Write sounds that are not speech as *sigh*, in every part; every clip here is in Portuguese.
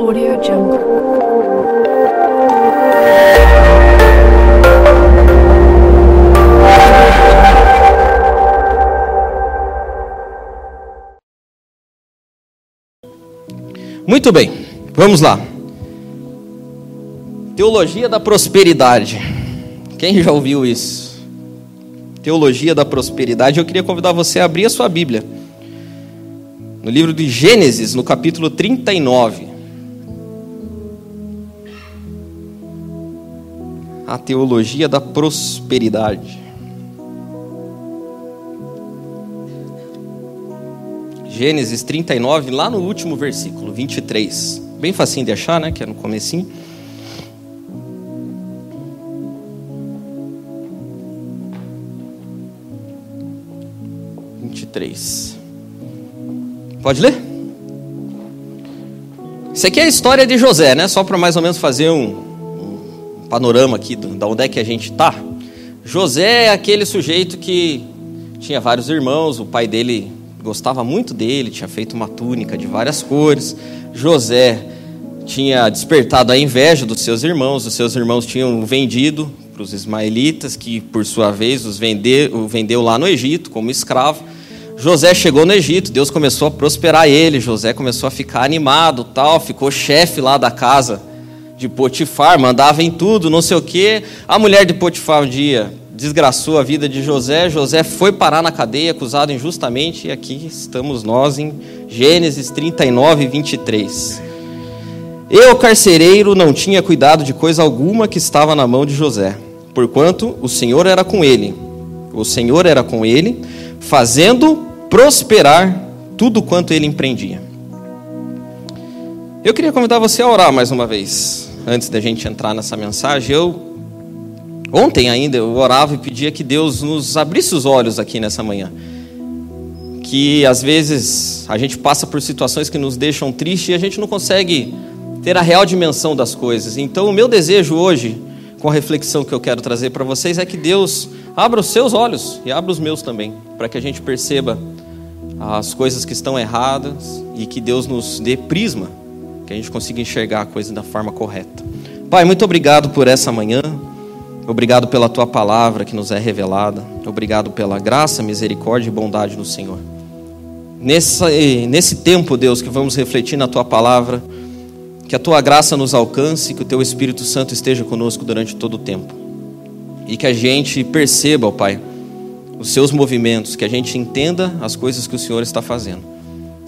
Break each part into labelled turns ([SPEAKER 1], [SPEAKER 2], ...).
[SPEAKER 1] Audio Jungle.
[SPEAKER 2] Muito bem, vamos lá. Teologia da prosperidade. Quem já ouviu isso? Teologia da prosperidade. Eu queria convidar você a abrir a sua Bíblia. No livro de Gênesis, no capítulo 39. A teologia da prosperidade. Gênesis 39, lá no último versículo, 23. Bem facinho de achar, né? Que é no comecinho. Pode ler? Isso aqui é a história de José, né? Só para mais ou menos fazer um panorama aqui da onde é que a gente está. José é aquele sujeito que tinha vários irmãos, o pai dele gostava muito dele, tinha feito uma túnica de várias cores. José tinha despertado a inveja dos seus irmãos, os seus irmãos tinham vendido para os ismaelitas, que por sua vez os vende, o vendeu lá no Egito como escravo. José chegou no Egito, Deus começou a prosperar ele, José começou a ficar animado, tal, ficou chefe lá da casa de Potifar, mandava em tudo, não sei o quê. A mulher de Potifar um dia desgraçou a vida de José. José foi parar na cadeia, acusado injustamente, e aqui estamos nós em Gênesis 39, 23. Eu, carcereiro, não tinha cuidado de coisa alguma que estava na mão de José, porquanto o Senhor era com ele. O Senhor era com ele, fazendo prosperar tudo quanto ele empreendia. Eu queria convidar você a orar mais uma vez, antes da gente entrar nessa mensagem. Eu Ontem ainda eu orava e pedia que Deus nos abrisse os olhos aqui nessa manhã. Que às vezes a gente passa por situações que nos deixam tristes e a gente não consegue ter a real dimensão das coisas. Então, o meu desejo hoje, com a reflexão que eu quero trazer para vocês, é que Deus abra os seus olhos e abra os meus também, para que a gente perceba as coisas que estão erradas e que Deus nos dê prisma, que a gente consiga enxergar a coisa da forma correta. Pai, muito obrigado por essa manhã. Obrigado pela tua palavra que nos é revelada. Obrigado pela graça, misericórdia e bondade do Senhor. Nesse, nesse tempo, Deus, que vamos refletir na tua palavra, que a tua graça nos alcance, que o teu Espírito Santo esteja conosco durante todo o tempo. E que a gente perceba, ó Pai, os seus movimentos, que a gente entenda as coisas que o Senhor está fazendo.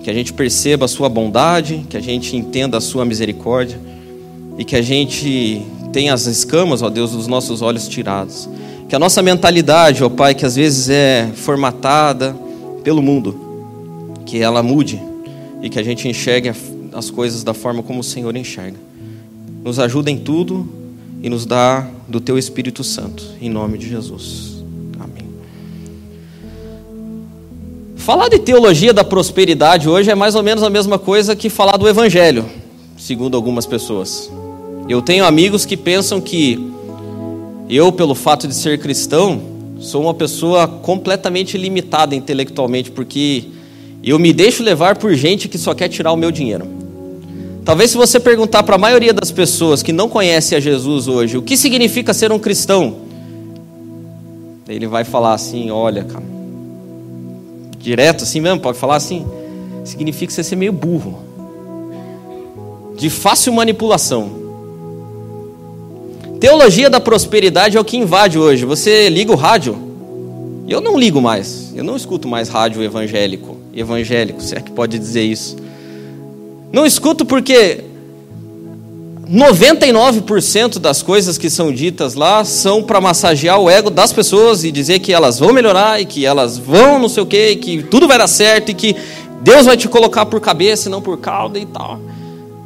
[SPEAKER 2] Que a gente perceba a sua bondade, que a gente entenda a sua misericórdia e que a gente tem as escamas, ó Deus, dos nossos olhos tirados. Que a nossa mentalidade, ó Pai, que às vezes é formatada pelo mundo, que ela mude e que a gente enxergue as coisas da forma como o Senhor enxerga. Nos ajuda em tudo e nos dá do Teu Espírito Santo, em nome de Jesus. Falar de teologia da prosperidade hoje é mais ou menos a mesma coisa que falar do Evangelho, segundo algumas pessoas. Eu tenho amigos que pensam que eu, pelo fato de ser cristão, sou uma pessoa completamente limitada intelectualmente, porque eu me deixo levar por gente que só quer tirar o meu dinheiro. Talvez se você perguntar para a maioria das pessoas que não conhece a Jesus hoje, o que significa ser um cristão? Ele vai falar assim, olha, cara, direto assim mesmo, pode falar assim, significa você ser meio burro, de fácil manipulação. Teologia da prosperidade é o que invade hoje. Você liga o rádio? Eu não ligo mais. Eu não escuto mais rádio evangélico. Evangélico, se é que pode dizer isso. Não escuto porque 99% das coisas que são ditas lá são para massagear o ego das pessoas e dizer que elas vão melhorar e que elas vão não sei o quê, e que tudo vai dar certo e que Deus vai te colocar por cabeça e não por cauda e tal.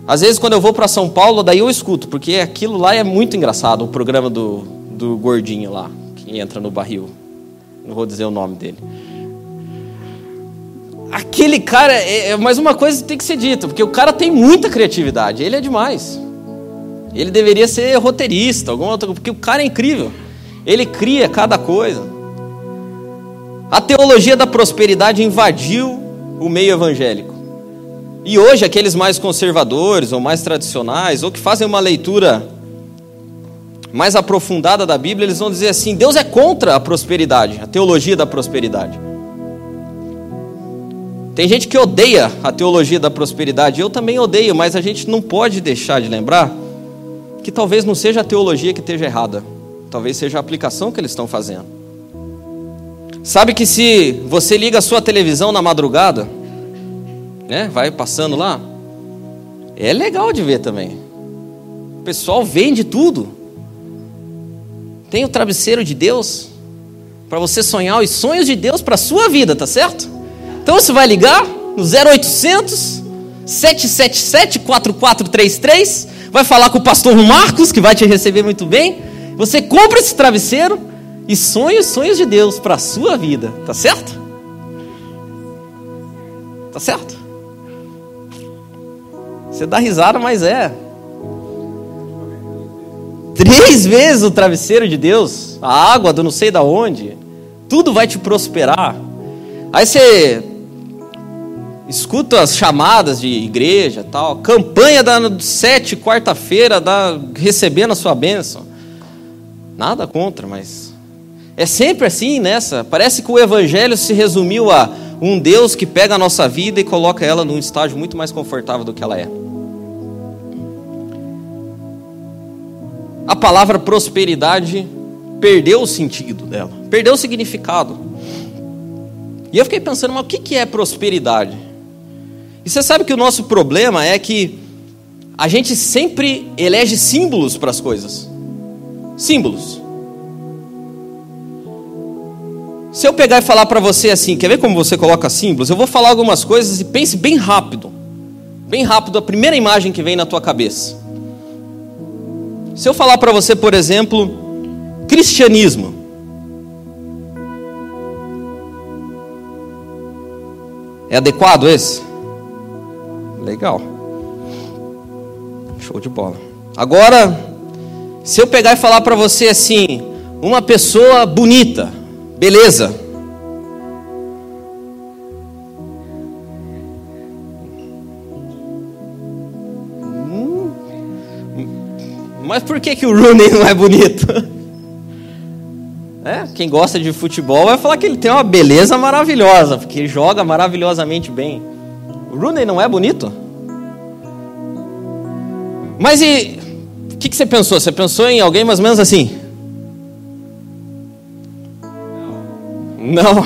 [SPEAKER 2] Às vezes, quando eu vou para São Paulo, daí eu escuto, porque aquilo lá é muito engraçado, o programa do, do gordinho lá, que entra no barril. Não vou dizer o nome dele. Aquele cara, é, é mais uma coisa que tem que ser dita, porque o cara tem muita criatividade, ele é demais. Ele deveria ser roteirista, alguma outra, porque o cara é incrível. Ele cria cada coisa. A teologia da prosperidade invadiu o meio evangélico. E hoje, aqueles mais conservadores ou mais tradicionais, ou que fazem uma leitura mais aprofundada da Bíblia, eles vão dizer assim: Deus é contra a prosperidade, a teologia da prosperidade. Tem gente que odeia a teologia da prosperidade, eu também odeio, mas a gente não pode deixar de lembrar que talvez não seja a teologia que esteja errada, talvez seja a aplicação que eles estão fazendo. Sabe que se você liga a sua televisão na madrugada, né, vai passando lá, é legal de ver também. O pessoal vende tudo. Tem o travesseiro de Deus para você sonhar os sonhos de Deus para sua vida, tá certo? Então você vai ligar no 0800 777 4433, vai falar com o pastor Marcos, que vai te receber muito bem. Você compra esse travesseiro e sonha os sonhos de Deus para a sua vida, tá certo? Tá certo? Você dá risada, mas é. Três vezes o travesseiro de Deus, a água do não sei da onde, tudo vai te prosperar. Aí você escuta as chamadas de igreja, tal, campanha da sete quarta-feira, da recebendo a sua bênção. Nada contra, mas é sempre assim nessa. Parece que o evangelho se resumiu a um Deus que pega a nossa vida e coloca ela num estágio muito mais confortável do que ela é. a palavra prosperidade perdeu o sentido dela, perdeu o significado. E eu fiquei pensando, mas o que é prosperidade? E você sabe que o nosso problema é que a gente sempre elege símbolos para as coisas. Símbolos. Se eu pegar e falar para você assim, quer ver como você coloca símbolos? Eu vou falar algumas coisas e pense bem rápido. Bem rápido, a primeira imagem que vem na tua cabeça. Se eu falar para você, por exemplo, cristianismo. É adequado esse? Legal. Show de bola. Agora, se eu pegar e falar para você assim, uma pessoa bonita, beleza. Mas por que, que o Rooney não é bonito? *laughs* É, quem gosta de futebol vai falar que ele tem uma beleza maravilhosa, porque joga maravilhosamente bem. Rooney não é bonito? Mas e o que, que você pensou? Você pensou em alguém mais ou menos assim? Não.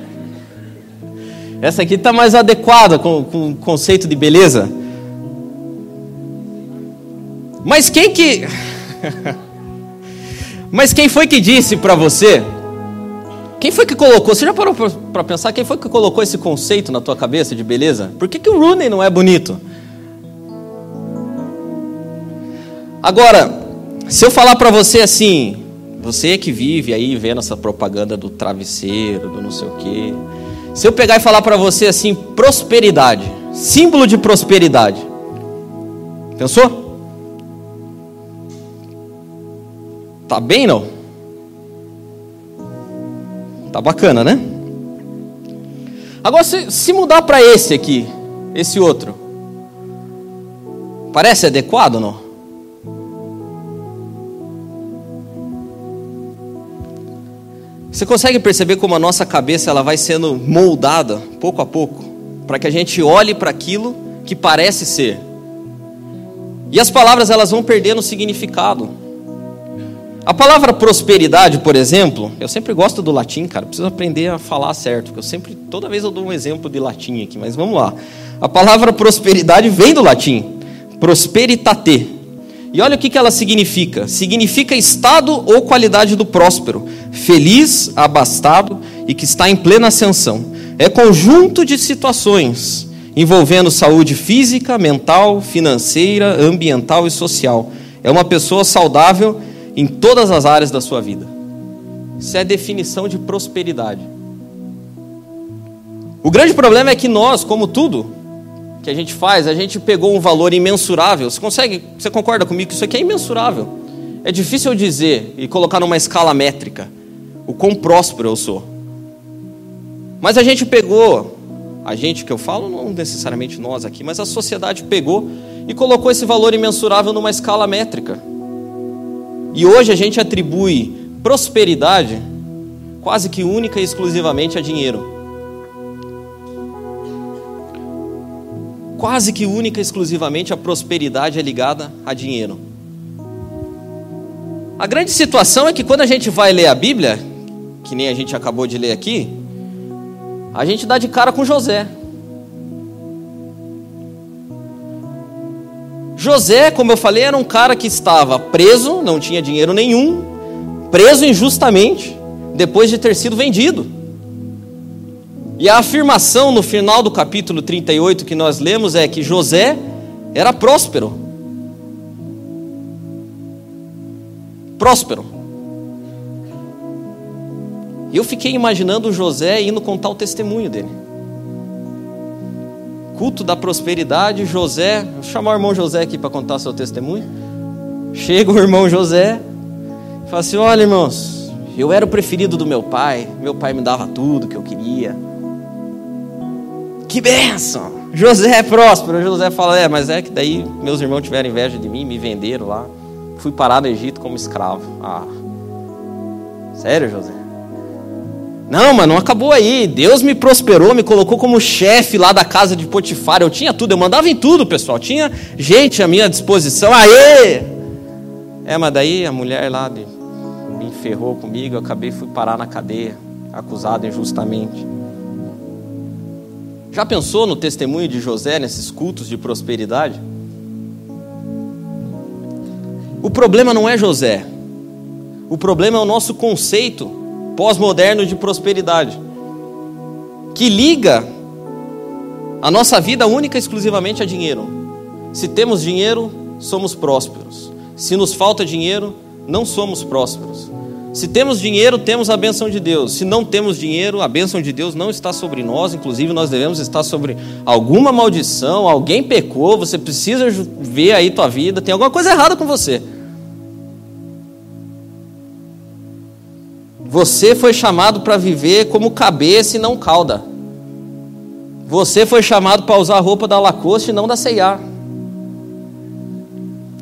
[SPEAKER 2] *laughs* Essa aqui está mais adequada com, com o conceito de beleza. Mas quem que. *laughs* Mas quem foi que disse para você? Quem foi que colocou? Você já parou para pensar quem foi que colocou esse conceito na tua cabeça de beleza? Por que, que o Rooney não é bonito? Agora, se eu falar para você assim, você que vive aí vendo essa propaganda do travesseiro, do não sei o quê, se eu pegar e falar para você assim, prosperidade, símbolo de prosperidade, pensou? Tá bem não? Tá bacana, né? Agora, se, se mudar para esse aqui, esse outro, parece adequado ou não? Você consegue perceber como a nossa cabeça ela vai sendo moldada pouco a pouco, para que a gente olhe para aquilo que parece ser. E as palavras elas vão perdendo significado. A palavra prosperidade, por exemplo, eu sempre gosto do latim, cara, preciso aprender a falar certo, porque eu sempre, toda vez eu dou um exemplo de latim aqui, mas vamos lá. A palavra prosperidade vem do latim, prosperitate. E olha o que, que ela significa: significa estado ou qualidade do próspero, feliz, abastado e que está em plena ascensão. É conjunto de situações envolvendo saúde física, mental, financeira, ambiental e social. É uma pessoa saudável em todas as áreas da sua vida. Isso é definição de prosperidade. O grande problema é que nós, como tudo que a gente faz, a gente pegou um valor imensurável. Você consegue, você concorda comigo que isso aqui é imensurável? É difícil dizer e colocar numa escala métrica o quão próspero eu sou. Mas a gente pegou A gente que eu falo, não necessariamente nós aqui, mas a sociedade pegou e colocou esse valor imensurável numa escala métrica. E hoje a gente atribui prosperidade quase que única e exclusivamente a dinheiro. Quase que única e exclusivamente a prosperidade é ligada a dinheiro. A grande situação é que quando a gente vai ler a Bíblia, que nem a gente acabou de ler aqui, a gente dá de cara com José. José, como eu falei, era um cara que estava preso, não tinha dinheiro nenhum, preso injustamente, depois de ter sido vendido. E a afirmação no final do capítulo 38 que nós lemos é que José era próspero. Próspero. Eu fiquei imaginando José indo contar o testemunho dele. Culto da prosperidade, José, vou chamar o irmão José aqui para contar seu testemunho. Chega o irmão José, fala assim: Olha, irmãos, eu era o preferido do meu pai, meu pai me dava tudo que eu queria. Que benção! José é próspero. José fala: É, mas é que daí meus irmãos tiveram inveja de mim, me venderam lá. Fui parar no Egito como escravo. Ah, sério, José? Não, mas não acabou aí. Deus me prosperou, me colocou como chefe lá da casa de Potifar. Eu tinha tudo, eu mandava em tudo, pessoal. Tinha gente à minha disposição. Aê! É, mas daí a mulher lá me enferrou comigo, eu acabei fui parar na cadeia, acusado injustamente. Já pensou no testemunho de José nesses cultos de prosperidade? O problema não é José. O problema é o nosso conceito pós-moderno de prosperidade, que liga a nossa vida única e exclusivamente a dinheiro. Se temos dinheiro, somos prósperos. Se nos falta dinheiro, não somos prósperos. Se temos dinheiro, temos a bênção de Deus. Se não temos dinheiro, a bênção de Deus não está sobre nós. Inclusive, nós devemos estar sobre alguma maldição. Alguém pecou, você precisa ver aí tua vida. Tem alguma coisa errada com você. Você foi chamado para viver como cabeça e não cauda. Você foi chamado para usar a roupa da Lacoste e não da C&A.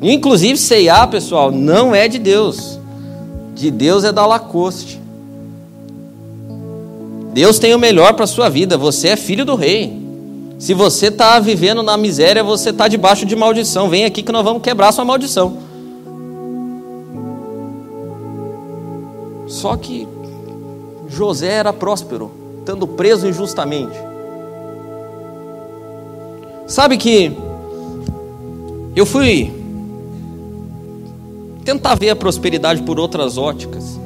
[SPEAKER 2] Inclusive C&A, pessoal, não é de Deus. De Deus é da Lacoste. Deus tem o melhor para a sua vida. Você é filho do rei. Se você está vivendo na miséria, você está debaixo de maldição. Vem aqui que nós vamos quebrar sua maldição. Só que José era próspero, estando preso injustamente. Sabe que eu fui tentar ver a prosperidade por outras óticas.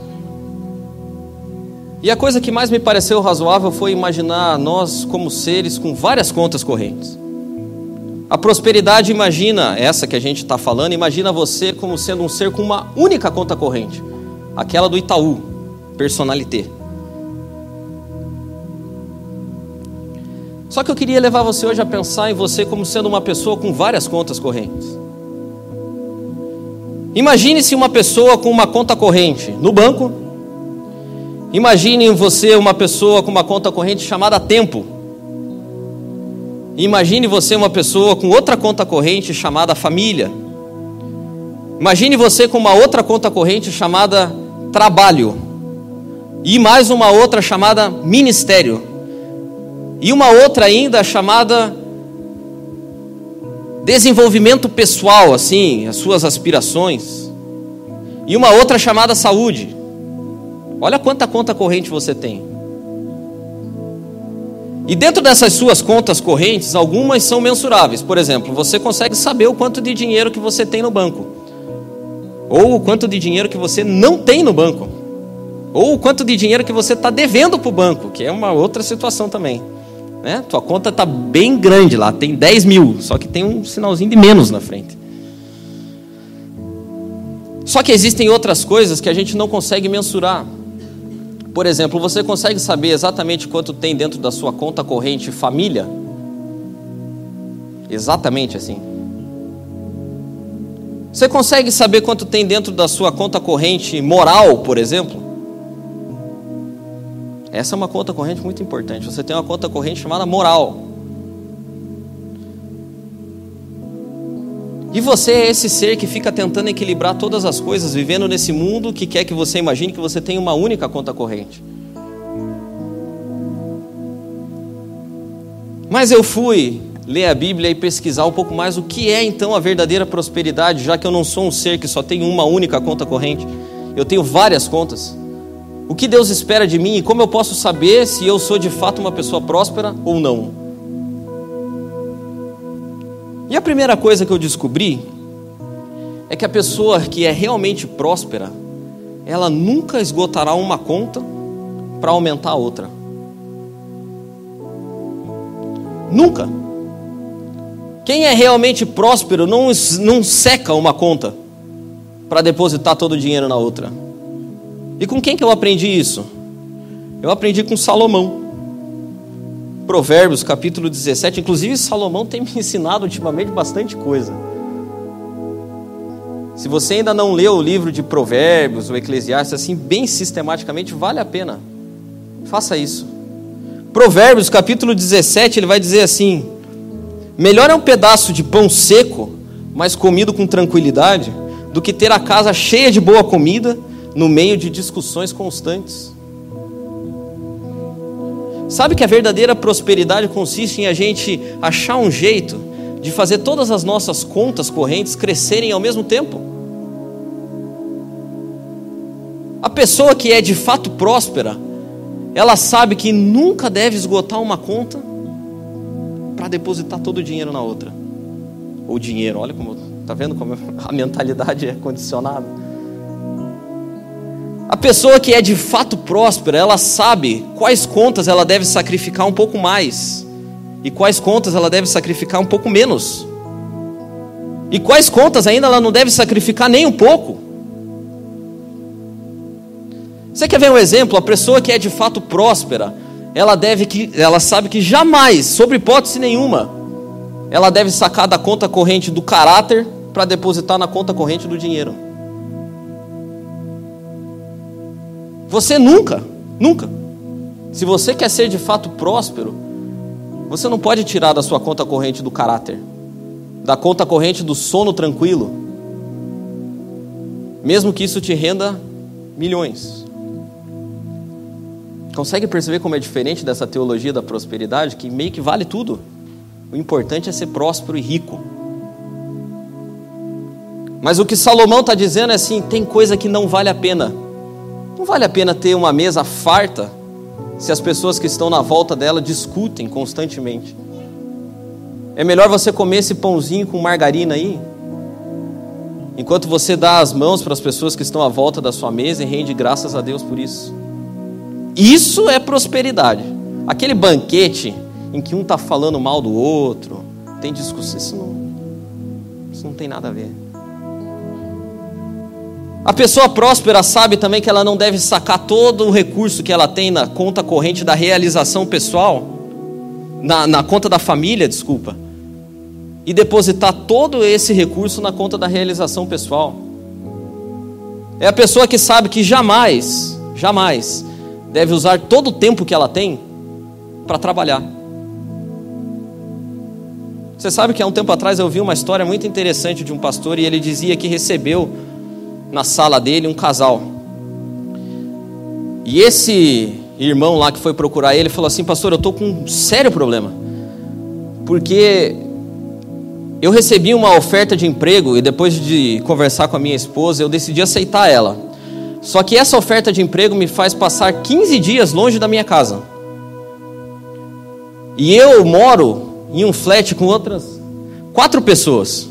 [SPEAKER 2] E a coisa que mais me pareceu razoável foi imaginar nós como seres com várias contas correntes. A prosperidade, imagina, essa que a gente está falando, imagina você como sendo um ser com uma única conta corrente aquela do Itaú, personalité. Só que eu queria levar você hoje a pensar em você como sendo uma pessoa com várias contas correntes. Imagine-se uma pessoa com uma conta corrente no banco. Imagine você uma pessoa com uma conta corrente chamada tempo. Imagine você uma pessoa com outra conta corrente chamada família. Imagine você com uma outra conta corrente chamada trabalho, e mais uma outra chamada ministério, e uma outra ainda chamada desenvolvimento pessoal, assim, as suas aspirações, e uma outra chamada saúde. Olha quanta conta corrente você tem. E dentro dessas suas contas correntes, algumas são mensuráveis. Por exemplo, você consegue saber o quanto de dinheiro que você tem no banco. Ou o quanto de dinheiro que você não tem no banco. Ou o quanto de dinheiro que você está devendo para o banco, que é uma outra situação também. Né? Tua conta está bem grande lá, tem 10 mil, só que tem um sinalzinho de menos na frente. Só que existem outras coisas que a gente não consegue mensurar. Por exemplo, você consegue saber exatamente quanto tem dentro da sua conta corrente família? Exatamente assim. Você consegue saber quanto tem dentro da sua conta corrente moral, por exemplo? Essa é uma conta corrente muito importante. Você tem uma conta corrente chamada moral. E você é esse ser que fica tentando equilibrar todas as coisas, vivendo nesse mundo que quer que você imagine que você tem uma única conta corrente. Mas eu fui ler a Bíblia e pesquisar um pouco mais o que é então a verdadeira prosperidade, já que eu não sou um ser que só tem uma única conta corrente, eu tenho várias contas. O que Deus espera de mim e como eu posso saber se eu sou de fato uma pessoa próspera ou não? E a primeira coisa que eu descobri é que a pessoa que é realmente próspera, ela nunca esgotará uma conta para aumentar a outra. Nunca. Quem é realmente próspero não, não seca uma conta para depositar todo o dinheiro na outra. E com quem que eu aprendi isso? Eu aprendi com Salomão. Provérbios, capítulo 17. Inclusive, Salomão tem me ensinado ultimamente bastante coisa. Se você ainda não leu o livro de Provérbios, o Eclesiastes, assim, bem sistematicamente, vale a pena. Faça isso. Provérbios, capítulo 17, ele vai dizer assim: Melhor é um pedaço de pão seco, mas comido com tranquilidade, do que ter a casa cheia de boa comida no meio de discussões constantes. Sabe que a verdadeira prosperidade consiste em a gente achar um jeito de fazer todas as nossas contas correntes crescerem ao mesmo tempo? A pessoa que é de fato próspera, ela sabe que nunca deve esgotar uma conta para depositar todo o dinheiro na outra. Ou dinheiro, olha como, tá vendo como *laughs* a mentalidade é condicionada. A pessoa que é de fato próspera, ela sabe quais contas ela deve sacrificar um pouco mais e quais contas ela deve sacrificar um pouco menos. E quais contas ainda ela não deve sacrificar nem um pouco. Você quer ver um exemplo? A pessoa que é de fato próspera, ela deve que, ela sabe que jamais, sobre hipótese nenhuma, ela deve sacar da conta corrente do caráter para depositar na conta corrente do dinheiro. Você nunca, nunca. Se você quer ser de fato próspero, você não pode tirar da sua conta corrente do caráter, da conta corrente do sono tranquilo, mesmo que isso te renda milhões. Consegue perceber como é diferente dessa teologia da prosperidade, que meio que vale tudo? O importante é ser próspero e rico. Mas o que Salomão está dizendo é assim: tem coisa que não vale a pena. Não vale a pena ter uma mesa farta se as pessoas que estão na volta dela discutem constantemente. É melhor você comer esse pãozinho com margarina aí, enquanto você dá as mãos para as pessoas que estão à volta da sua mesa e rende graças a Deus por isso. Isso é prosperidade. Aquele banquete em que um está falando mal do outro, tem discussão, isso não, isso não tem nada a ver. A pessoa próspera sabe também que ela não deve sacar todo o recurso que ela tem na conta corrente da realização pessoal, na, na conta da família, desculpa, e depositar todo esse recurso na conta da realização pessoal. É a pessoa que sabe que jamais, jamais deve usar todo o tempo que ela tem para trabalhar. Você sabe que há um tempo atrás eu vi uma história muito interessante de um pastor e ele dizia que recebeu na sala dele um casal. E esse irmão lá que foi procurar ele falou assim: Pastor, eu estou com um sério problema. Porque eu recebi uma oferta de emprego e depois de conversar com a minha esposa, eu decidi aceitar ela. Só que essa oferta de emprego me faz passar 15 dias longe da minha casa. E eu moro em um flat com outras quatro pessoas.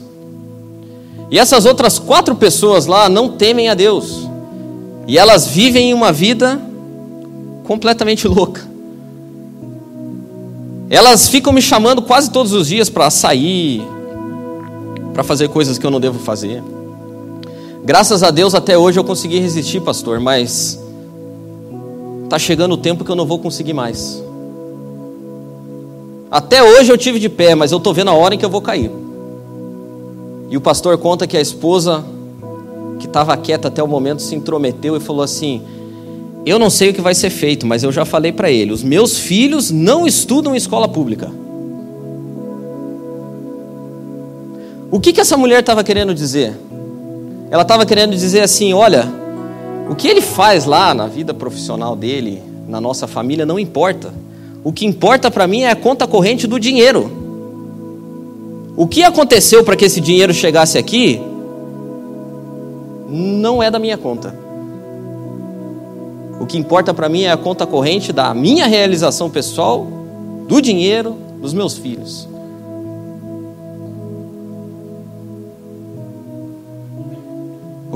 [SPEAKER 2] E essas outras quatro pessoas lá não temem a Deus. E elas vivem uma vida completamente louca. Elas ficam me chamando quase todos os dias para sair, para fazer coisas que eu não devo fazer. Graças a Deus até hoje eu consegui resistir, pastor, mas tá chegando o tempo que eu não vou conseguir mais. Até hoje eu tive de pé, mas eu tô vendo a hora em que eu vou cair. E o pastor conta que a esposa que estava quieta até o momento se intrometeu e falou assim: eu não sei o que vai ser feito, mas eu já falei para ele: os meus filhos não estudam em escola pública. O que, que essa mulher estava querendo dizer? Ela estava querendo dizer assim: olha, o que ele faz lá na vida profissional dele, na nossa família, não importa. O que importa para mim é a conta corrente do dinheiro. O que aconteceu para que esse dinheiro chegasse aqui não é da minha conta. O que importa para mim é a conta corrente da minha realização pessoal, do dinheiro, dos meus filhos.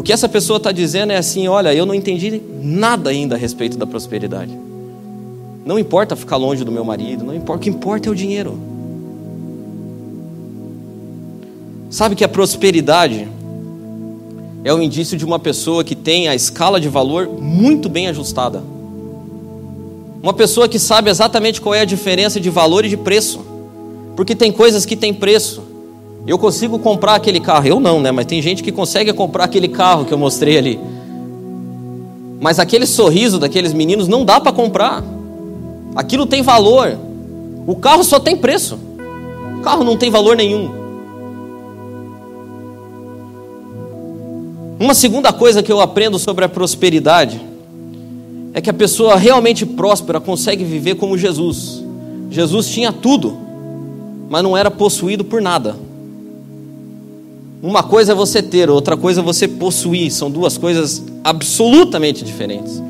[SPEAKER 2] O que essa pessoa está dizendo é assim: olha, eu não entendi nada ainda a respeito da prosperidade. Não importa ficar longe do meu marido, não importa, o que importa é o dinheiro. Sabe que a prosperidade é o indício de uma pessoa que tem a escala de valor muito bem ajustada. Uma pessoa que sabe exatamente qual é a diferença de valor e de preço. Porque tem coisas que têm preço. Eu consigo comprar aquele carro, eu não, né? Mas tem gente que consegue comprar aquele carro que eu mostrei ali. Mas aquele sorriso daqueles meninos não dá para comprar. Aquilo tem valor. O carro só tem preço. O carro não tem valor nenhum. Uma segunda coisa que eu aprendo sobre a prosperidade é que a pessoa realmente próspera consegue viver como Jesus. Jesus tinha tudo, mas não era possuído por nada. Uma coisa é você ter, outra coisa é você possuir. São duas coisas absolutamente diferentes.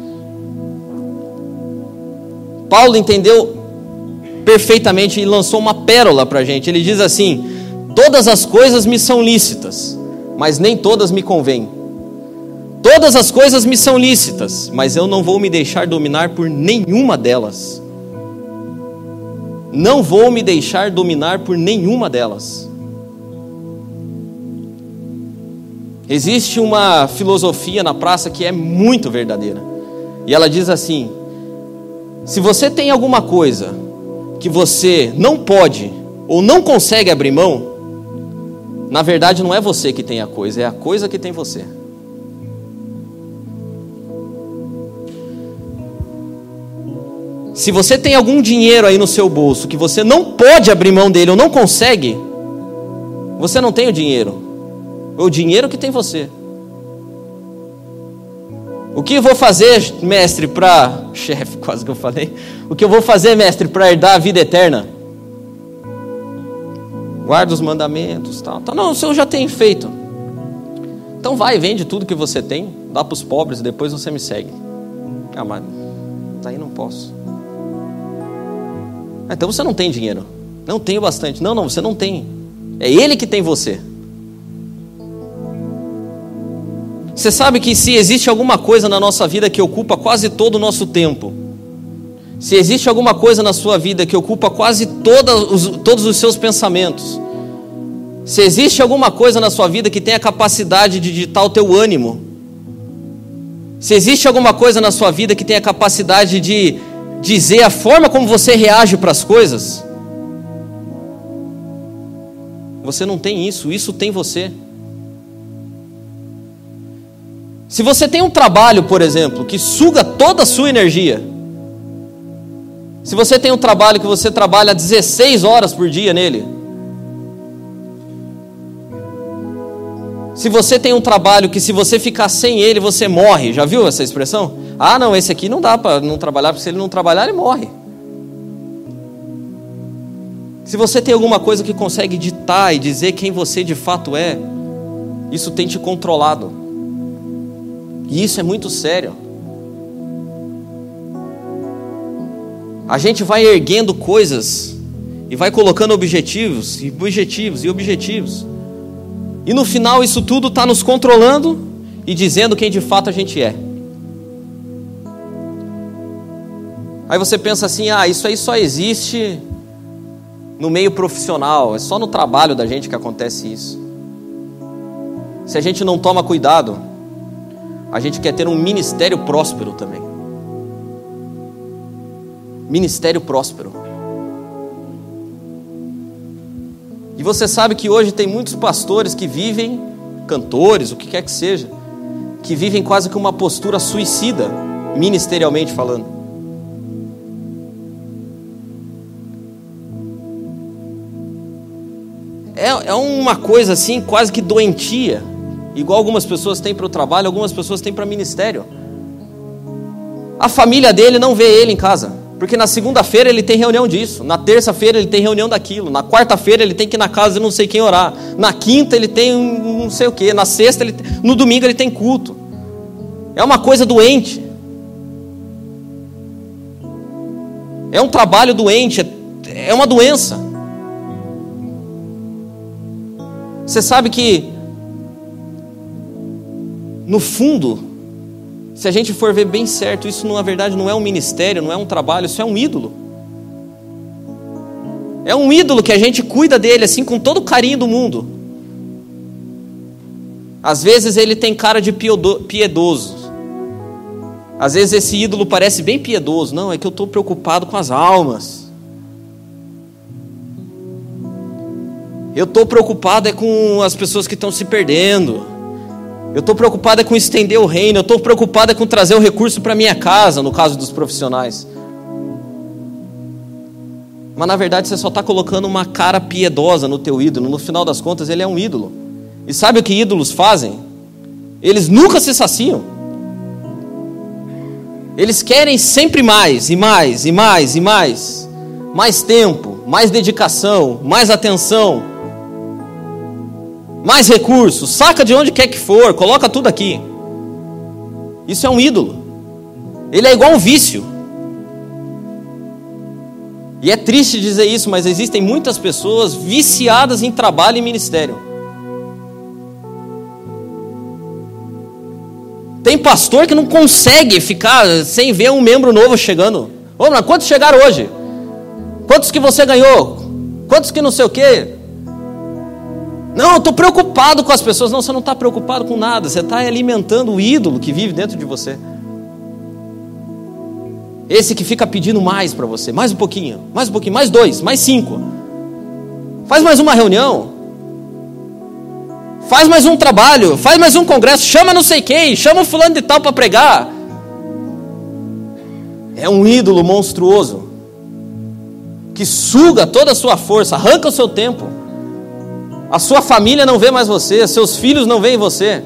[SPEAKER 2] Paulo entendeu perfeitamente e lançou uma pérola para a gente. Ele diz assim: Todas as coisas me são lícitas, mas nem todas me convêm. Todas as coisas me são lícitas, mas eu não vou me deixar dominar por nenhuma delas. Não vou me deixar dominar por nenhuma delas. Existe uma filosofia na praça que é muito verdadeira. E ela diz assim: se você tem alguma coisa que você não pode ou não consegue abrir mão, na verdade não é você que tem a coisa, é a coisa que tem você. Se você tem algum dinheiro aí no seu bolso que você não pode abrir mão dele ou não consegue, você não tem o dinheiro. O dinheiro que tem você. O que eu vou fazer, mestre, para. *laughs* Chefe, quase que eu falei. O que eu vou fazer, mestre, para herdar a vida eterna? Guarda os mandamentos, tal, tal. Não, o senhor já tem feito. Então vai, vende tudo que você tem, dá para os pobres e depois você me segue. Ah, mas daí não posso. Ah, então você não tem dinheiro. Não tenho bastante. Não, não, você não tem. É Ele que tem você. Você sabe que se existe alguma coisa na nossa vida que ocupa quase todo o nosso tempo, se existe alguma coisa na sua vida que ocupa quase os, todos os seus pensamentos, se existe alguma coisa na sua vida que tem a capacidade de ditar o teu ânimo, se existe alguma coisa na sua vida que tem a capacidade de dizer a forma como você reage para as coisas. Você não tem isso, isso tem você. Se você tem um trabalho, por exemplo, que suga toda a sua energia, se você tem um trabalho que você trabalha 16 horas por dia nele, se você tem um trabalho que se você ficar sem ele, você morre, já viu essa expressão? Ah, não, esse aqui não dá para não trabalhar, porque se ele não trabalhar, ele morre. Se você tem alguma coisa que consegue ditar e dizer quem você de fato é, isso tem te controlado. E isso é muito sério. A gente vai erguendo coisas e vai colocando objetivos, e objetivos, e objetivos. E no final isso tudo está nos controlando e dizendo quem de fato a gente é. Aí você pensa assim: ah, isso aí só existe no meio profissional, é só no trabalho da gente que acontece isso. Se a gente não toma cuidado, a gente quer ter um ministério próspero também. Ministério próspero. E você sabe que hoje tem muitos pastores que vivem, cantores, o que quer que seja, que vivem quase que uma postura suicida ministerialmente falando. É, é uma coisa assim, quase que doentia. Igual algumas pessoas têm para o trabalho, algumas pessoas têm para ministério. A família dele não vê ele em casa. Porque na segunda-feira ele tem reunião disso, na terça-feira ele tem reunião daquilo, na quarta-feira ele tem que ir na casa de não sei quem orar, na quinta ele tem um não sei o que, na sexta ele no domingo ele tem culto. É uma coisa doente. É um trabalho doente, é, é uma doença. Você sabe que no fundo se a gente for ver bem certo, isso na verdade não é um ministério, não é um trabalho, isso é um ídolo. É um ídolo que a gente cuida dele assim com todo o carinho do mundo. Às vezes ele tem cara de piedoso. Às vezes esse ídolo parece bem piedoso. Não, é que eu estou preocupado com as almas. Eu estou preocupado é com as pessoas que estão se perdendo. Eu estou preocupada com estender o reino, eu estou preocupada com trazer o recurso para minha casa, no caso dos profissionais. Mas na verdade você só está colocando uma cara piedosa no teu ídolo. No final das contas, ele é um ídolo. E sabe o que ídolos fazem? Eles nunca se saciam. Eles querem sempre mais, e mais, e mais, e mais. Mais tempo, mais dedicação, mais atenção mais recursos, saca de onde quer que for, coloca tudo aqui. Isso é um ídolo. Ele é igual um vício. E é triste dizer isso, mas existem muitas pessoas viciadas em trabalho e ministério. Tem pastor que não consegue ficar sem ver um membro novo chegando. Ô, mas quantos chegaram hoje? Quantos que você ganhou? Quantos que não sei o quê? Não, eu estou preocupado com as pessoas. Não, você não está preocupado com nada. Você está alimentando o ídolo que vive dentro de você. Esse que fica pedindo mais para você, mais um pouquinho, mais um pouquinho, mais dois, mais cinco. Faz mais uma reunião. Faz mais um trabalho, faz mais um congresso, chama não sei quem, chama o fulano de tal para pregar. É um ídolo monstruoso que suga toda a sua força, arranca o seu tempo. A sua família não vê mais você, seus filhos não veem você.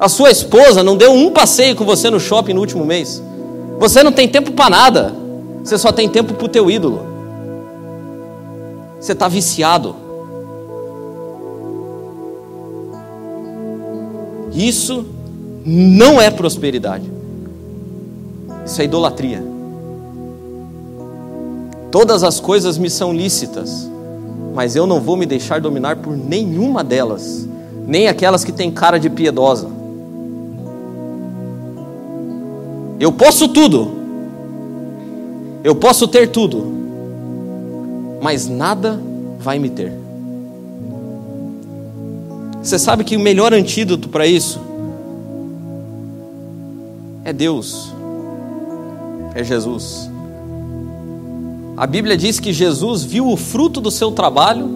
[SPEAKER 2] A sua esposa não deu um passeio com você no shopping no último mês. Você não tem tempo para nada. Você só tem tempo para o teu ídolo. Você está viciado. Isso não é prosperidade. Isso é idolatria. Todas as coisas me são lícitas, mas eu não vou me deixar dominar por nenhuma delas, nem aquelas que têm cara de piedosa. Eu posso tudo, eu posso ter tudo, mas nada vai me ter. Você sabe que o melhor antídoto para isso é Deus, é Jesus. A Bíblia diz que Jesus viu o fruto do seu trabalho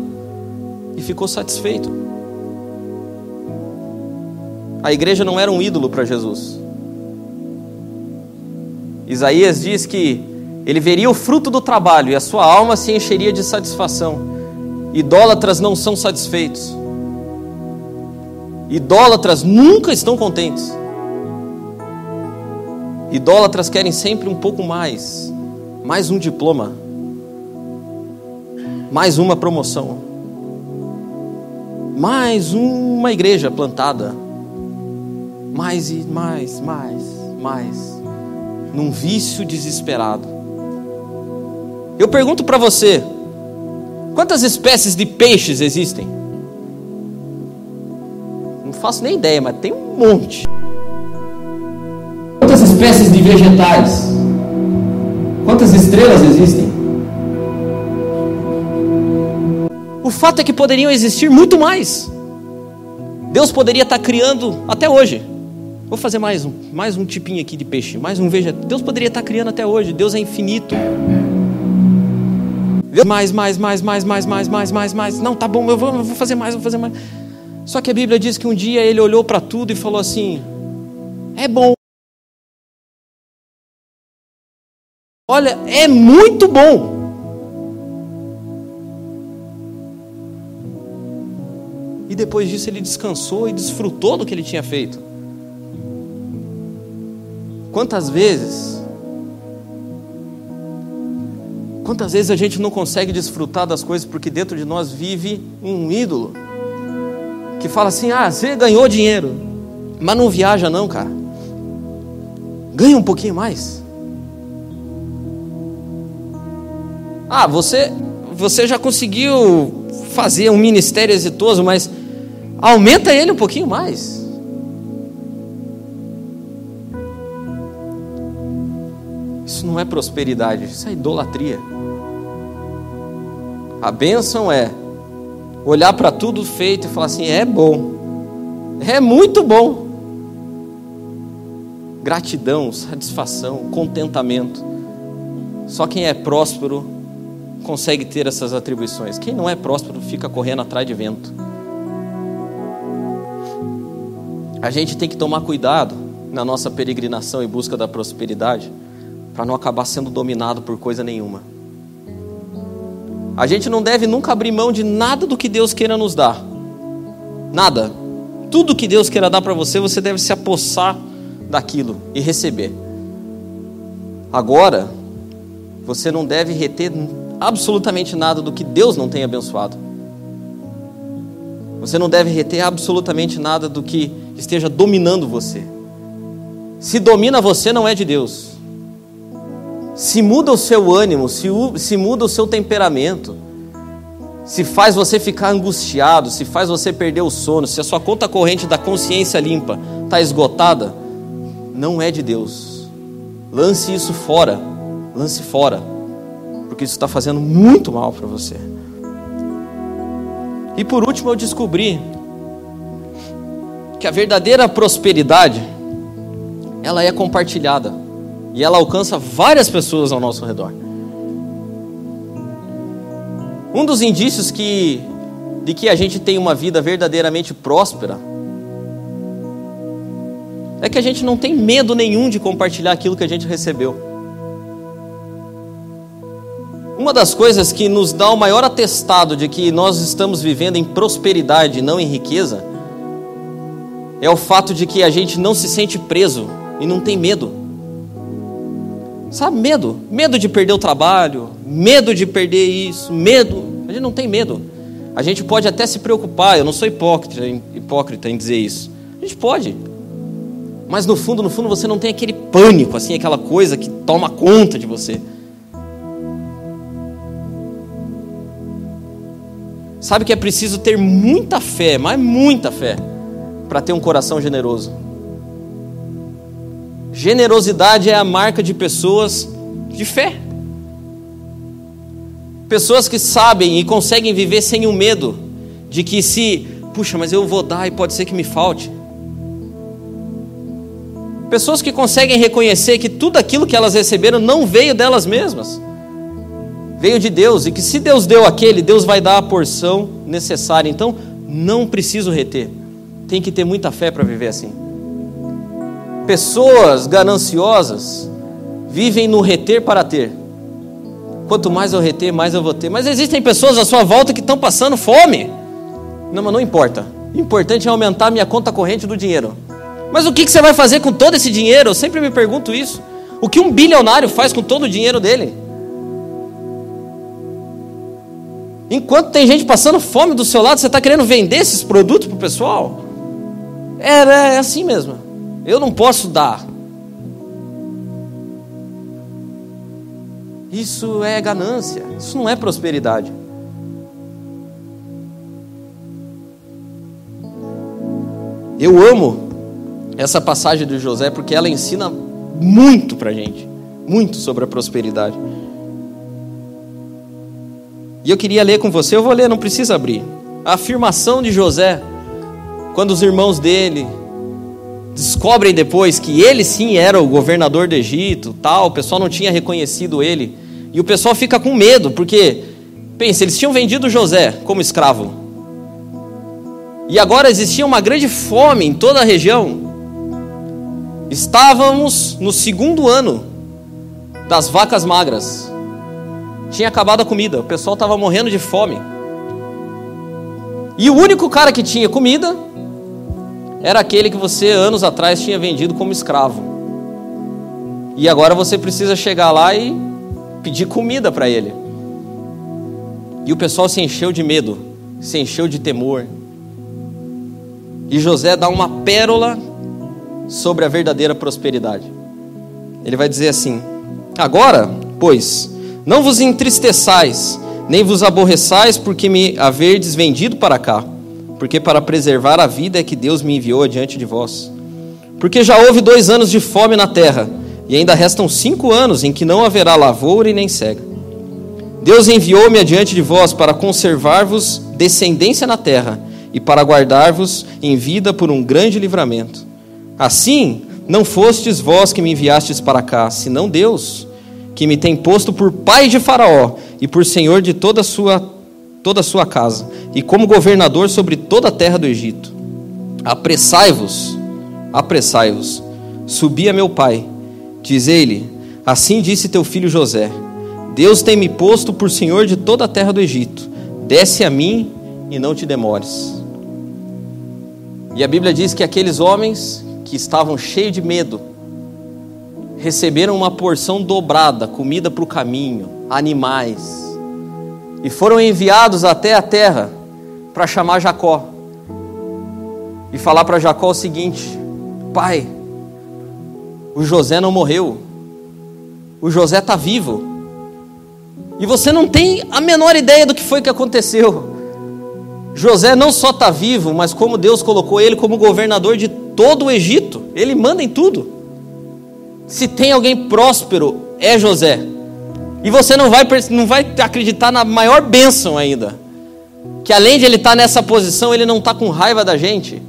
[SPEAKER 2] e ficou satisfeito. A igreja não era um ídolo para Jesus. Isaías diz que ele veria o fruto do trabalho e a sua alma se encheria de satisfação. Idólatras não são satisfeitos. Idólatras nunca estão contentes. Idólatras querem sempre um pouco mais, mais um diploma, mais uma promoção, mais uma igreja plantada, mais e mais, mais, mais, num vício desesperado. Eu pergunto para você: quantas espécies de peixes existem? Não faço nem ideia, mas tem um monte. Quantas espécies de vegetais? Quantas estrelas existem? O fato é que poderiam existir muito mais. Deus poderia estar criando até hoje. Vou fazer mais um, mais um tipinho aqui de peixe, mais um vegetal. Deus poderia estar criando até hoje. Deus é infinito. Mais, mais, mais, mais, mais, mais, mais, mais, mais. Não, tá bom, eu vou, eu vou fazer mais, vou fazer mais. Só que a Bíblia diz que um dia ele olhou para tudo e falou assim: é bom. Olha, é muito bom. E depois disso ele descansou e desfrutou do que ele tinha feito. Quantas vezes Quantas vezes a gente não consegue desfrutar das coisas porque dentro de nós vive um ídolo que fala assim: ah, você ganhou dinheiro, mas não viaja, não, cara. Ganha um pouquinho mais. Ah, você, você já conseguiu fazer um ministério exitoso, mas aumenta ele um pouquinho mais. Isso não é prosperidade, isso é idolatria. A bênção é olhar para tudo feito e falar assim: é bom, é muito bom. Gratidão, satisfação, contentamento. Só quem é próspero consegue ter essas atribuições. Quem não é próspero fica correndo atrás de vento. A gente tem que tomar cuidado na nossa peregrinação em busca da prosperidade para não acabar sendo dominado por coisa nenhuma. A gente não deve nunca abrir mão de nada do que Deus queira nos dar. Nada. Tudo que Deus queira dar para você, você deve se apossar daquilo e receber. Agora, você não deve reter absolutamente nada do que Deus não tem abençoado. Você não deve reter absolutamente nada do que esteja dominando você. Se domina você, não é de Deus se muda o seu ânimo, se, se muda o seu temperamento, se faz você ficar angustiado, se faz você perder o sono, se a sua conta corrente da consciência limpa está esgotada, não é de Deus. Lance isso fora, lance fora, porque isso está fazendo muito mal para você. E por último, eu descobri que a verdadeira prosperidade ela é compartilhada. E ela alcança várias pessoas ao nosso redor. Um dos indícios que, de que a gente tem uma vida verdadeiramente próspera é que a gente não tem medo nenhum de compartilhar aquilo que a gente recebeu. Uma das coisas que nos dá o maior atestado de que nós estamos vivendo em prosperidade, não em riqueza, é o fato de que a gente não se sente preso e não tem medo. Sabe, medo. Medo de perder o trabalho, medo de perder isso, medo. A gente não tem medo. A gente pode até se preocupar, eu não sou hipócrita, hipócrita em dizer isso. A gente pode. Mas no fundo, no fundo, você não tem aquele pânico, assim, aquela coisa que toma conta de você. Sabe que é preciso ter muita fé, mas muita fé, para ter um coração generoso. Generosidade é a marca de pessoas de fé. Pessoas que sabem e conseguem viver sem o medo de que se, puxa, mas eu vou dar e pode ser que me falte. Pessoas que conseguem reconhecer que tudo aquilo que elas receberam não veio delas mesmas, veio de Deus, e que se Deus deu aquele, Deus vai dar a porção necessária. Então, não preciso reter, tem que ter muita fé para viver assim. Pessoas gananciosas vivem no reter para ter. Quanto mais eu reter, mais eu vou ter. Mas existem pessoas à sua volta que estão passando fome. Não, mas não importa. O importante é aumentar a minha conta corrente do dinheiro. Mas o que você vai fazer com todo esse dinheiro? Eu sempre me pergunto isso. O que um bilionário faz com todo o dinheiro dele? Enquanto tem gente passando fome do seu lado, você está querendo vender esses produtos para o pessoal? É, é assim mesmo. Eu não posso dar. Isso é ganância, isso não é prosperidade. Eu amo essa passagem de José porque ela ensina muito para gente, muito sobre a prosperidade. E eu queria ler com você, eu vou ler, não precisa abrir. A afirmação de José, quando os irmãos dele descobrem depois que ele sim era o governador do Egito, tal, o pessoal não tinha reconhecido ele. E o pessoal fica com medo, porque pensa, eles tinham vendido José como escravo. E agora existia uma grande fome em toda a região. Estávamos no segundo ano das vacas magras. Tinha acabado a comida, o pessoal estava morrendo de fome. E o único cara que tinha comida era aquele que você anos atrás tinha vendido como escravo. E agora você precisa chegar lá e pedir comida para ele. E o pessoal se encheu de medo, se encheu de temor. E José dá uma pérola sobre a verdadeira prosperidade. Ele vai dizer assim: Agora, pois, não vos entristeçais, nem vos aborreçais porque me haverdes vendido para cá, porque para preservar a vida é que Deus me enviou adiante de vós. Porque já houve dois anos de fome na terra, e ainda restam cinco anos em que não haverá lavoura e nem cega. Deus enviou-me adiante de vós para conservar-vos descendência na terra e para guardar-vos em vida por um grande livramento. Assim, não fostes vós que me enviastes para cá, senão Deus, que me tem posto por pai de Faraó e por senhor de toda a sua, toda a sua casa, e como governador sobre toda a terra do Egito. Apressai-vos, apressai-vos, subi a meu pai Diz-lhe: Assim disse teu filho José: Deus tem me posto por senhor de toda a terra do Egito. Desce a mim e não te demores. E a Bíblia diz que aqueles homens que estavam cheios de medo receberam uma porção dobrada, comida para o caminho, animais, e foram enviados até a terra para chamar Jacó e falar para Jacó o seguinte: Pai, o José não morreu. O José está vivo. E você não tem a menor ideia do que foi que aconteceu. José não só está vivo, mas como Deus colocou ele como governador de todo o Egito. Ele manda em tudo. Se tem alguém próspero, é José. E você não vai, não vai acreditar na maior bênção ainda. Que além de ele estar tá nessa posição, ele não está com raiva da gente.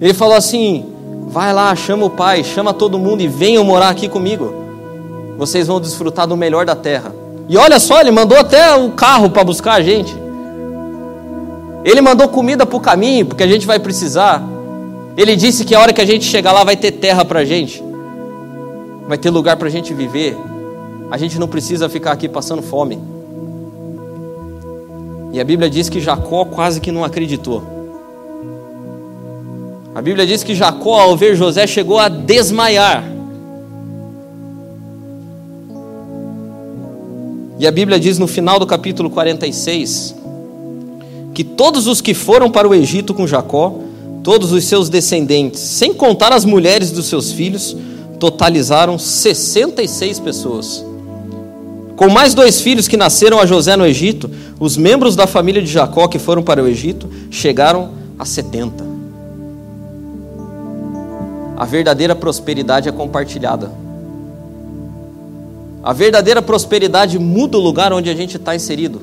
[SPEAKER 2] Ele falou assim: Vai lá, chama o pai, chama todo mundo e venham morar aqui comigo. Vocês vão desfrutar do melhor da terra. E olha só, ele mandou até o carro para buscar a gente. Ele mandou comida para o caminho, porque a gente vai precisar. Ele disse que a hora que a gente chegar lá vai ter terra para a gente, vai ter lugar para a gente viver. A gente não precisa ficar aqui passando fome. E a Bíblia diz que Jacó quase que não acreditou. A Bíblia diz que Jacó, ao ver José, chegou a desmaiar. E a Bíblia diz no final do capítulo 46 que todos os que foram para o Egito com Jacó, todos os seus descendentes, sem contar as mulheres dos seus filhos, totalizaram 66 pessoas. Com mais dois filhos que nasceram a José no Egito, os membros da família de Jacó que foram para o Egito chegaram a 70. A verdadeira prosperidade é compartilhada. A verdadeira prosperidade muda o lugar onde a gente está inserido.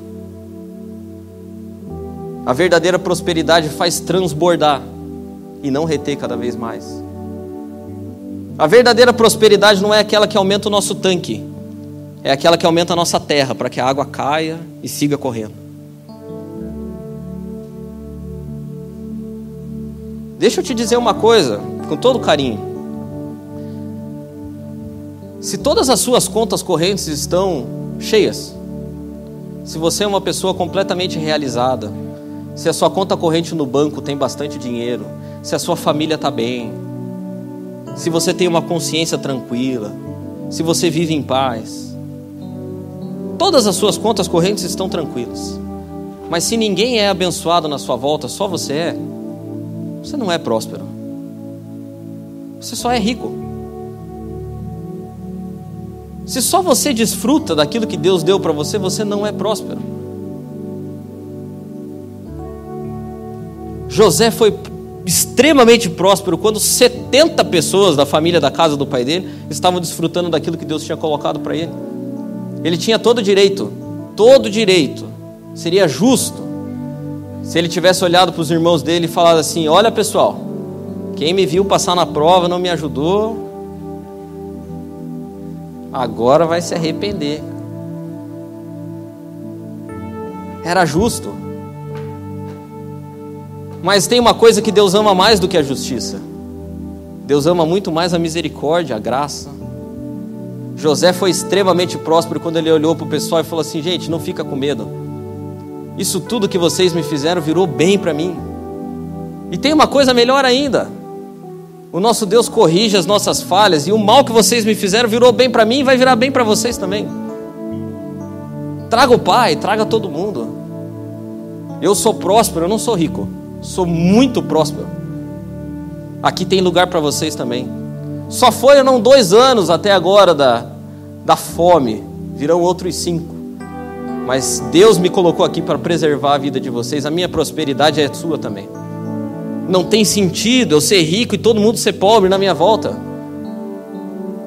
[SPEAKER 2] A verdadeira prosperidade faz transbordar e não reter cada vez mais. A verdadeira prosperidade não é aquela que aumenta o nosso tanque, é aquela que aumenta a nossa terra para que a água caia e siga correndo. Deixa eu te dizer uma coisa, com todo carinho. Se todas as suas contas correntes estão cheias, se você é uma pessoa completamente realizada, se a sua conta corrente no banco tem bastante dinheiro, se a sua família está bem, se você tem uma consciência tranquila, se você vive em paz, todas as suas contas correntes estão tranquilas. Mas se ninguém é abençoado na sua volta, só você é, você não é próspero. Você só é rico. Se só você desfruta daquilo que Deus deu para você, você não é próspero. José foi extremamente próspero quando 70 pessoas da família da casa do pai dele estavam desfrutando daquilo que Deus tinha colocado para ele. Ele tinha todo direito, todo direito. Seria justo se ele tivesse olhado para os irmãos dele e falado assim: Olha pessoal, quem me viu passar na prova não me ajudou, agora vai se arrepender. Era justo. Mas tem uma coisa que Deus ama mais do que a justiça. Deus ama muito mais a misericórdia, a graça. José foi extremamente próspero quando ele olhou para o pessoal e falou assim: gente, não fica com medo. Isso tudo que vocês me fizeram virou bem para mim. E tem uma coisa melhor ainda. O nosso Deus corrige as nossas falhas e o mal que vocês me fizeram virou bem para mim e vai virar bem para vocês também. Traga o pai, traga todo mundo. Eu sou próspero, eu não sou rico. Sou muito próspero. Aqui tem lugar para vocês também. Só foram dois anos até agora da, da fome, virão outros cinco. Mas Deus me colocou aqui para preservar a vida de vocês. A minha prosperidade é sua também. Não tem sentido eu ser rico e todo mundo ser pobre na minha volta.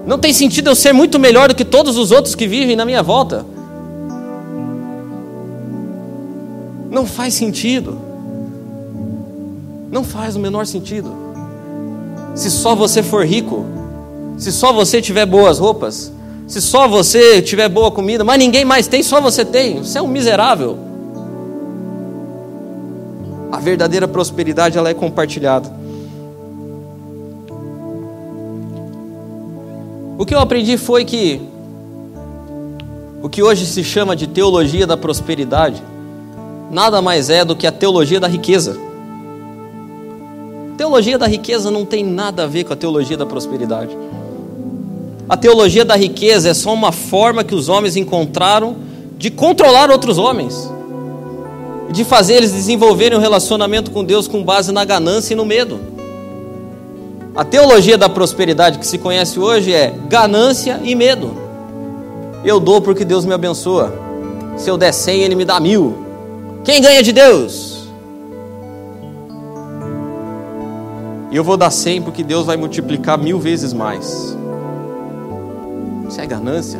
[SPEAKER 2] Não tem sentido eu ser muito melhor do que todos os outros que vivem na minha volta. Não faz sentido. Não faz o menor sentido. Se só você for rico, se só você tiver boas roupas, se só você tiver boa comida, mas ninguém mais tem, só você tem. Você é um miserável. A verdadeira prosperidade ela é compartilhada. O que eu aprendi foi que o que hoje se chama de teologia da prosperidade nada mais é do que a teologia da riqueza. Teologia da riqueza não tem nada a ver com a teologia da prosperidade. A teologia da riqueza é só uma forma que os homens encontraram de controlar outros homens de fazer eles desenvolverem um relacionamento com Deus com base na ganância e no medo. A teologia da prosperidade que se conhece hoje é ganância e medo. Eu dou porque Deus me abençoa. Se eu der cem, Ele me dá mil. Quem ganha de Deus? E eu vou dar cem porque Deus vai multiplicar mil vezes mais. Isso é ganância.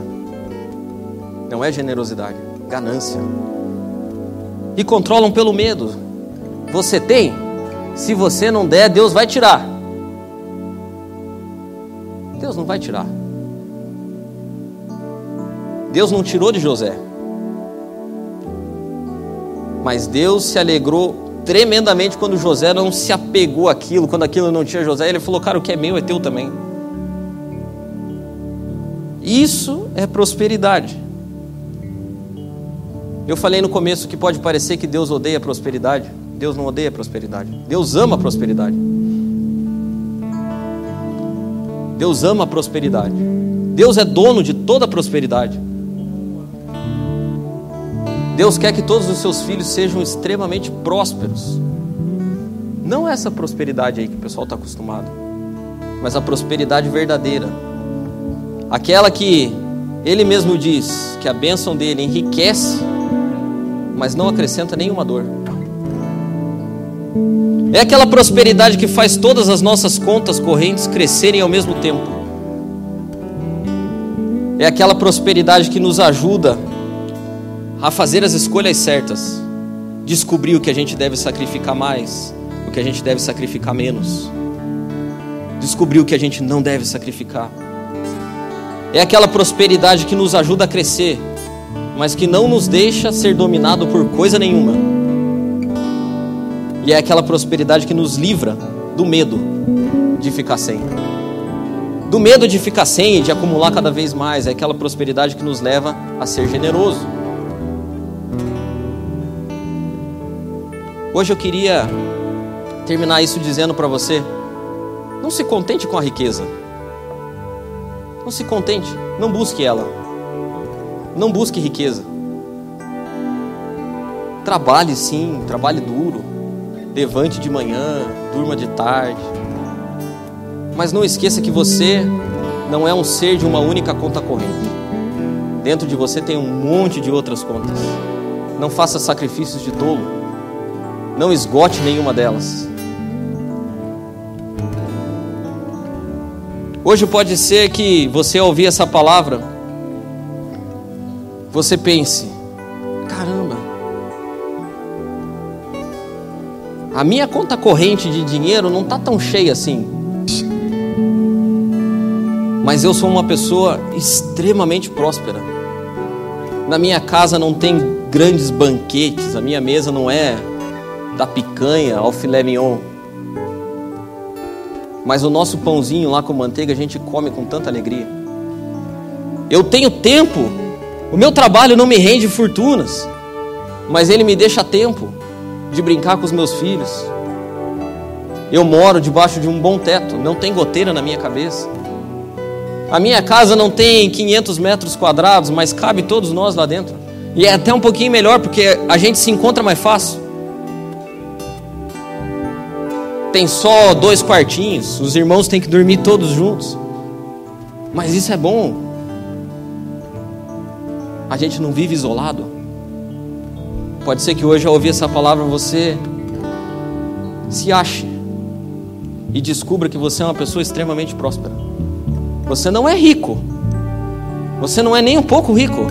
[SPEAKER 2] Não é generosidade, ganância e controlam pelo medo. Você tem? Se você não der, Deus vai tirar. Deus não vai tirar. Deus não tirou de José. Mas Deus se alegrou tremendamente quando José não se apegou àquilo, quando aquilo não tinha José, ele falou: Cara, o que é meu é teu também. Isso é prosperidade. Eu falei no começo que pode parecer que Deus odeia a prosperidade. Deus não odeia a prosperidade. Deus ama a prosperidade. Deus ama a prosperidade. Deus é dono de toda a prosperidade. Deus quer que todos os seus filhos sejam extremamente prósperos. Não essa prosperidade aí que o pessoal está acostumado, mas a prosperidade verdadeira. Aquela que ele mesmo diz que a bênção dele enriquece mas não acrescenta nenhuma dor. É aquela prosperidade que faz todas as nossas contas correntes crescerem ao mesmo tempo. É aquela prosperidade que nos ajuda a fazer as escolhas certas, descobrir o que a gente deve sacrificar mais, o que a gente deve sacrificar menos, descobrir o que a gente não deve sacrificar. É aquela prosperidade que nos ajuda a crescer, mas que não nos deixa ser dominado por coisa nenhuma. E é aquela prosperidade que nos livra do medo de ficar sem. Do medo de ficar sem e de acumular cada vez mais. É aquela prosperidade que nos leva a ser generoso. Hoje eu queria terminar isso dizendo para você: não se contente com a riqueza. Não se contente, não busque ela. Não busque riqueza. Trabalhe sim, trabalhe duro. Levante de manhã, durma de tarde. Mas não esqueça que você não é um ser de uma única conta corrente. Dentro de você tem um monte de outras contas. Não faça sacrifícios de tolo. Não esgote nenhuma delas. Hoje pode ser que você ao ouvir essa palavra você pense: caramba, a minha conta corrente de dinheiro não está tão cheia assim. Mas eu sou uma pessoa extremamente próspera. Na minha casa não tem grandes banquetes, a minha mesa não é da picanha ao filé mignon. Mas o nosso pãozinho lá com manteiga a gente come com tanta alegria. Eu tenho tempo. O meu trabalho não me rende fortunas, mas ele me deixa tempo de brincar com os meus filhos. Eu moro debaixo de um bom teto, não tem goteira na minha cabeça. A minha casa não tem 500 metros quadrados, mas cabe todos nós lá dentro. E é até um pouquinho melhor, porque a gente se encontra mais fácil. Tem só dois quartinhos, os irmãos têm que dormir todos juntos. Mas isso é bom. A gente não vive isolado. Pode ser que hoje ao ouvir essa palavra você se ache e descubra que você é uma pessoa extremamente próspera. Você não é rico. Você não é nem um pouco rico.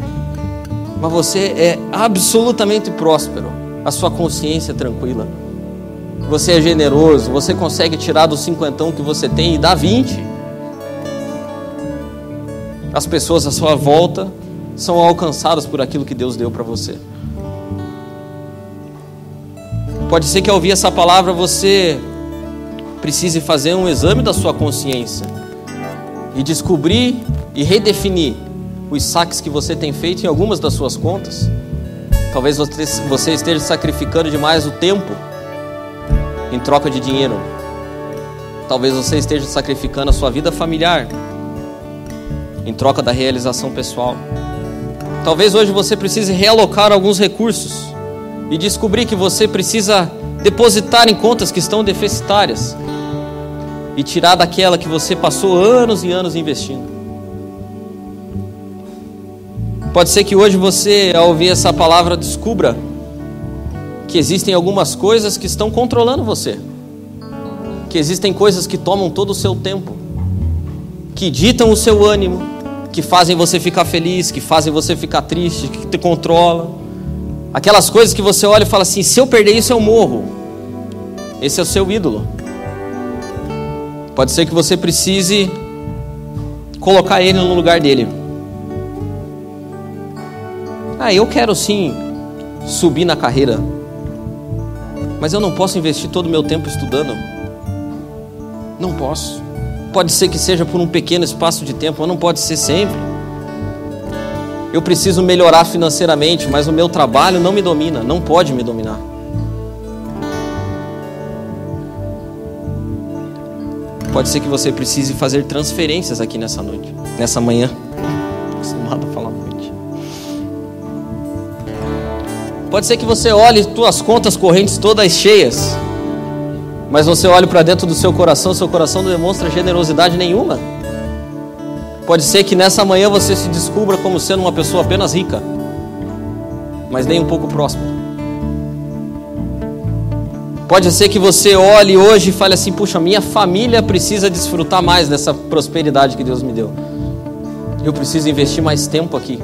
[SPEAKER 2] Mas você é absolutamente próspero. A sua consciência é tranquila. Você é generoso, você consegue tirar do cinquentão que você tem e dar 20. As pessoas à sua volta são alcançadas por aquilo que Deus deu para você. Pode ser que ao ouvir essa palavra você precise fazer um exame da sua consciência e descobrir e redefinir os saques que você tem feito em algumas das suas contas. Talvez você esteja sacrificando demais o tempo em troca de dinheiro. Talvez você esteja sacrificando a sua vida familiar em troca da realização pessoal. Talvez hoje você precise realocar alguns recursos e descobrir que você precisa depositar em contas que estão deficitárias e tirar daquela que você passou anos e anos investindo. Pode ser que hoje você, ao ouvir essa palavra, descubra que existem algumas coisas que estão controlando você, que existem coisas que tomam todo o seu tempo, que ditam o seu ânimo, que fazem você ficar feliz, que fazem você ficar triste, que te controlam. Aquelas coisas que você olha e fala assim: se eu perder isso, eu morro. Esse é o seu ídolo. Pode ser que você precise colocar ele no lugar dele. Ah, eu quero sim subir na carreira, mas eu não posso investir todo o meu tempo estudando. Não posso. Pode ser que seja por um pequeno espaço de tempo, mas não pode ser sempre. Eu preciso melhorar financeiramente, mas o meu trabalho não me domina, não pode me dominar. Pode ser que você precise fazer transferências aqui nessa noite, nessa manhã. Acostumado a falar Pode ser que você olhe suas contas correntes todas cheias, mas você olhe para dentro do seu coração, seu coração não demonstra generosidade nenhuma. Pode ser que nessa manhã você se descubra como sendo uma pessoa apenas rica, mas nem um pouco próspera. Pode ser que você olhe hoje e fale assim: puxa, minha família precisa desfrutar mais dessa prosperidade que Deus me deu. Eu preciso investir mais tempo aqui.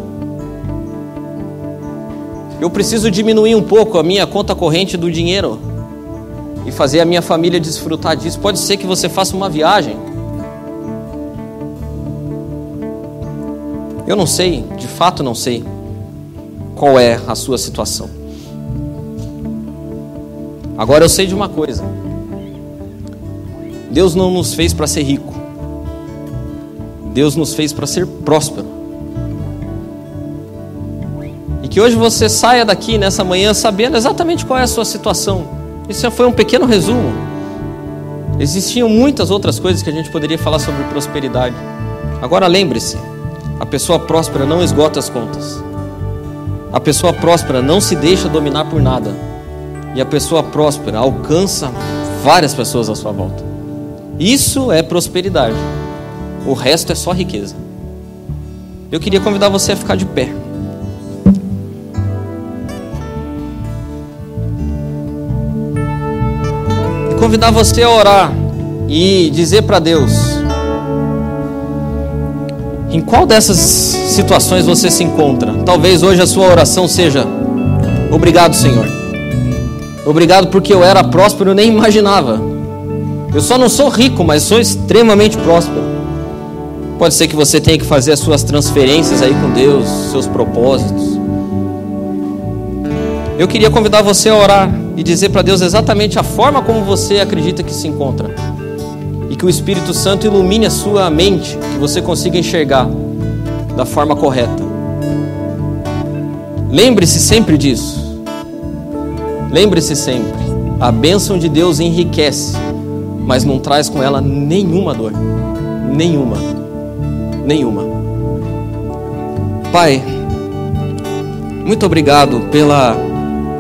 [SPEAKER 2] Eu preciso diminuir um pouco a minha conta corrente do dinheiro e fazer a minha família desfrutar disso. Pode ser que você faça uma viagem. Eu não sei, de fato não sei qual é a sua situação. Agora eu sei de uma coisa: Deus não nos fez para ser rico, Deus nos fez para ser próspero. Que hoje você saia daqui nessa manhã sabendo exatamente qual é a sua situação. Isso foi um pequeno resumo. Existiam muitas outras coisas que a gente poderia falar sobre prosperidade. Agora lembre-se: a pessoa próspera não esgota as contas. A pessoa próspera não se deixa dominar por nada. E a pessoa próspera alcança várias pessoas à sua volta. Isso é prosperidade. O resto é só riqueza. Eu queria convidar você a ficar de pé. Convidar você a orar e dizer para Deus: em qual dessas situações você se encontra? Talvez hoje a sua oração seja: Obrigado, Senhor Obrigado porque eu era próspero, eu nem imaginava. Eu só não sou rico, mas sou extremamente próspero. Pode ser que você tenha que fazer as suas transferências aí com Deus, seus propósitos. Eu queria convidar você a orar e dizer para Deus exatamente a forma como você acredita que se encontra. E que o Espírito Santo ilumine a sua mente, que você consiga enxergar da forma correta. Lembre-se sempre disso. Lembre-se sempre: a bênção de Deus enriquece, mas não traz com ela nenhuma dor. Nenhuma. Nenhuma. Pai, muito obrigado pela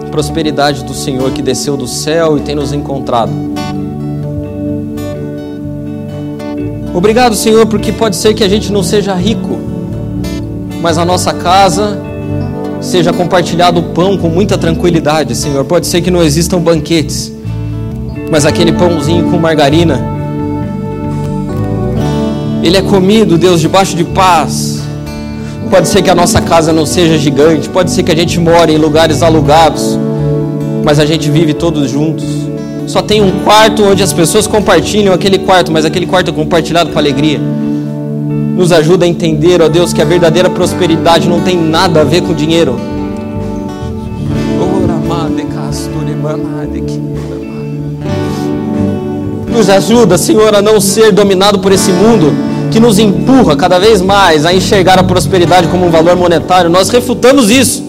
[SPEAKER 2] prosperidade do Senhor que desceu do céu e tem nos encontrado. Obrigado, Senhor, porque pode ser que a gente não seja rico, mas a nossa casa seja compartilhado o pão com muita tranquilidade, Senhor. Pode ser que não existam banquetes, mas aquele pãozinho com margarina, ele é comido, Deus, debaixo de paz. Pode ser que a nossa casa não seja gigante, pode ser que a gente more em lugares alugados, mas a gente vive todos juntos. Só tem um quarto onde as pessoas compartilham aquele quarto, mas aquele quarto é compartilhado com alegria. Nos ajuda a entender, ó Deus, que a verdadeira prosperidade não tem nada a ver com dinheiro. Nos ajuda, Senhor, a não ser dominado por esse mundo que nos empurra cada vez mais a enxergar a prosperidade como um valor monetário. Nós refutamos isso.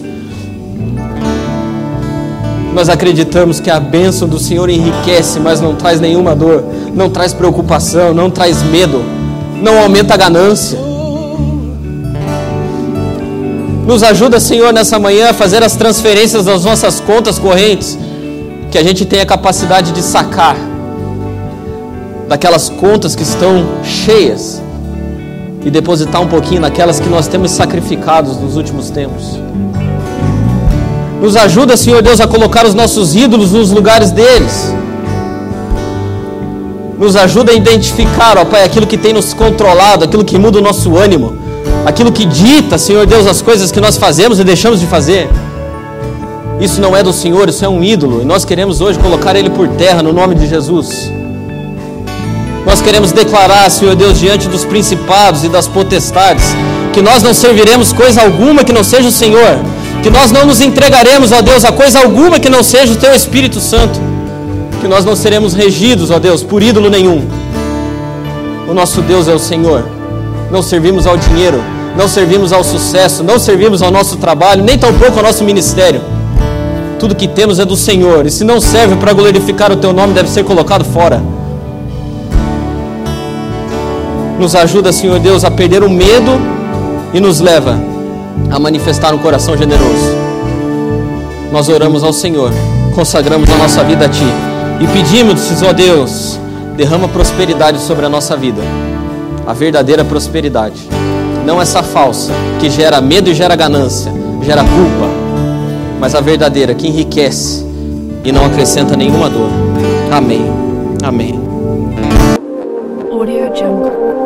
[SPEAKER 2] Nós acreditamos que a bênção do Senhor enriquece, mas não traz nenhuma dor, não traz preocupação, não traz medo não aumenta a ganância. Nos ajuda, Senhor, nessa manhã a fazer as transferências das nossas contas correntes, que a gente tenha capacidade de sacar daquelas contas que estão cheias e depositar um pouquinho naquelas que nós temos sacrificados nos últimos tempos. Nos ajuda, Senhor Deus, a colocar os nossos ídolos nos lugares deles nos ajuda a identificar, ó Pai, aquilo que tem nos controlado, aquilo que muda o nosso ânimo, aquilo que dita, Senhor Deus, as coisas que nós fazemos e deixamos de fazer. Isso não é do Senhor, isso é um ídolo, e nós queremos hoje colocar ele por terra no nome de Jesus. Nós queremos declarar, Senhor Deus, diante dos principados e das potestades, que nós não serviremos coisa alguma que não seja o Senhor, que nós não nos entregaremos, ó Deus, a coisa alguma que não seja o Teu Espírito Santo que nós não seremos regidos, ó Deus, por ídolo nenhum. O nosso Deus é o Senhor. Não servimos ao dinheiro, não servimos ao sucesso, não servimos ao nosso trabalho, nem tampouco ao nosso ministério. Tudo que temos é do Senhor, e se não serve para glorificar o teu nome, deve ser colocado fora. Nos ajuda, Senhor Deus, a perder o medo e nos leva a manifestar um coração generoso. Nós oramos ao Senhor, consagramos a nossa vida a Ti. E pedimos, ó Deus, derrama prosperidade sobre a nossa vida. A verdadeira prosperidade. Não essa falsa, que gera medo e gera ganância, gera culpa. Mas a verdadeira, que enriquece e não acrescenta nenhuma dor. Amém. Amém.
[SPEAKER 1] Audio Jungle.